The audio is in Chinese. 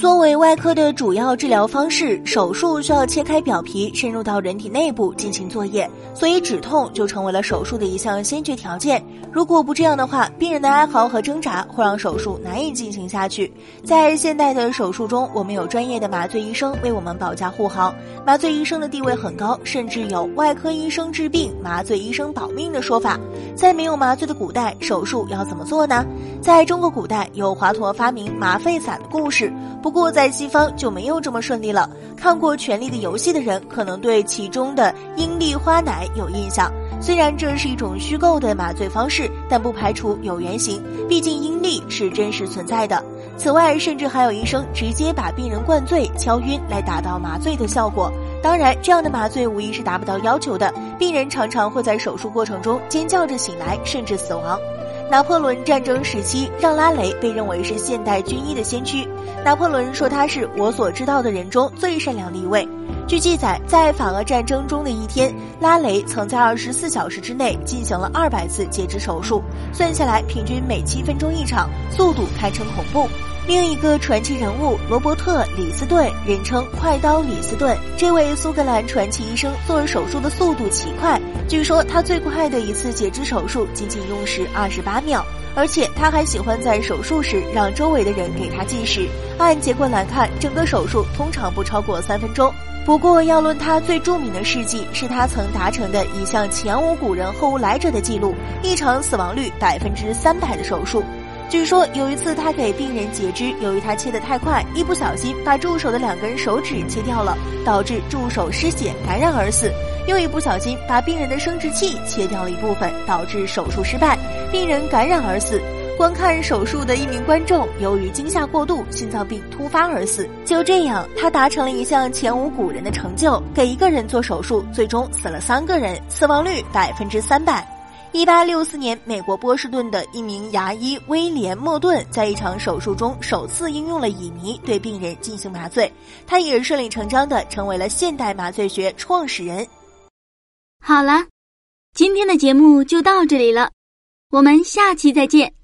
作为外科的主要治疗方式，手术需要切开表皮，深入到人体内部进行作业，所以止痛就成为了手术的一项先决条件。如果不这样的话，病人的哀嚎和挣扎会让手术难以进行下去。在现代的手术中，我们有专业的麻醉医生为我们保驾护航，麻醉医生的地位很高，甚至有“外科医生治病，麻醉医生保命”的说法。在没有麻醉的古代，手术要怎么做呢？在中国古代，有华佗发明麻沸散的故事。不不过，在西方就没有这么顺利了。看过《权力的游戏》的人，可能对其中的阴利花奶有印象。虽然这是一种虚构的麻醉方式，但不排除有原型。毕竟阴利是真实存在的。此外，甚至还有医生直接把病人灌醉、敲晕，来达到麻醉的效果。当然，这样的麻醉无疑是达不到要求的。病人常常会在手术过程中尖叫着醒来，甚至死亡。拿破仑战争时期，让拉雷被认为是现代军医的先驱。拿破仑说他是我所知道的人中最善良的一位。据记载，在法俄战争中的一天，拉雷曾在二十四小时之内进行了二百次截肢手术，算下来平均每七分钟一场，速度堪称恐怖。另一个传奇人物罗伯特·李斯顿，人称“快刀李斯顿”。这位苏格兰传奇医生做手术的速度奇快，据说他最快的一次截肢手术仅仅用时二十八秒，而且他还喜欢在手术时让周围的人给他计时。按结果来看，整个手术通常不超过三分钟。不过，要论他最著名的事迹，是他曾达成的一项前无古人后无来者的记录：一场死亡率百分之三百的手术。据说有一次，他给病人截肢，由于他切得太快，一不小心把助手的两根手指切掉了，导致助手失血感染而死；又一不小心把病人的生殖器切掉了一部分，导致手术失败，病人感染而死。观看手术的一名观众由于惊吓过度，心脏病突发而死。就这样，他达成了一项前无古人的成就：给一个人做手术，最终死了三个人，死亡率百分之三百。一八六四年，美国波士顿的一名牙医威廉·莫顿在一场手术中首次应用了乙醚对病人进行麻醉，他也顺理成章的成为了现代麻醉学创始人。好了，今天的节目就到这里了，我们下期再见。